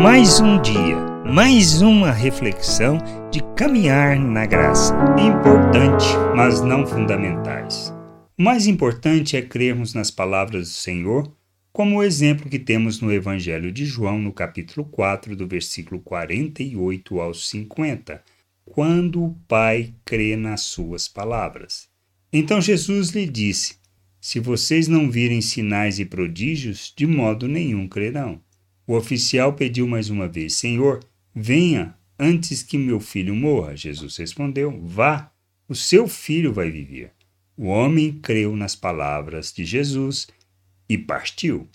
Mais um dia, mais uma reflexão de caminhar na graça. Importante, mas não fundamentais. O mais importante é crermos nas palavras do Senhor, como o exemplo que temos no Evangelho de João, no capítulo 4, do versículo 48 ao 50, quando o Pai crê nas suas palavras. Então Jesus lhe disse: Se vocês não virem sinais e prodígios, de modo nenhum crerão. O oficial pediu mais uma vez: Senhor, venha antes que meu filho morra. Jesus respondeu: Vá, o seu filho vai viver. O homem creu nas palavras de Jesus e partiu.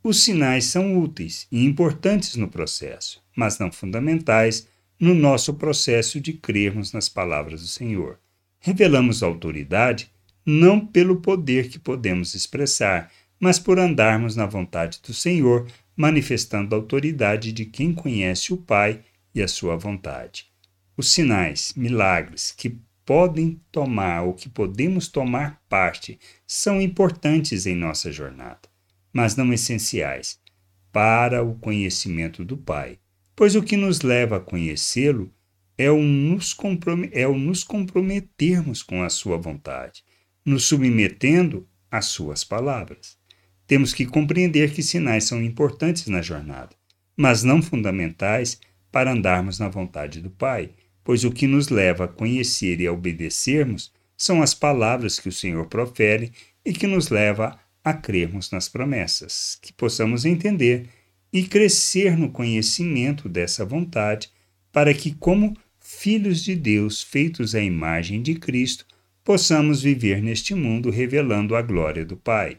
Os sinais são úteis e importantes no processo, mas não fundamentais no nosso processo de crermos nas palavras do Senhor. Revelamos autoridade não pelo poder que podemos expressar, mas por andarmos na vontade do Senhor manifestando a autoridade de quem conhece o Pai e a sua vontade. Os sinais, milagres que podem tomar ou que podemos tomar parte são importantes em nossa jornada, mas não essenciais para o conhecimento do Pai, pois o que nos leva a conhecê-lo é o, nos é o nos comprometermos com a sua vontade, nos submetendo às suas palavras. Temos que compreender que sinais são importantes na jornada, mas não fundamentais para andarmos na vontade do Pai, pois o que nos leva a conhecer e a obedecermos são as palavras que o Senhor profere e que nos leva a crermos nas promessas, que possamos entender e crescer no conhecimento dessa vontade, para que, como filhos de Deus feitos à imagem de Cristo, possamos viver neste mundo revelando a glória do Pai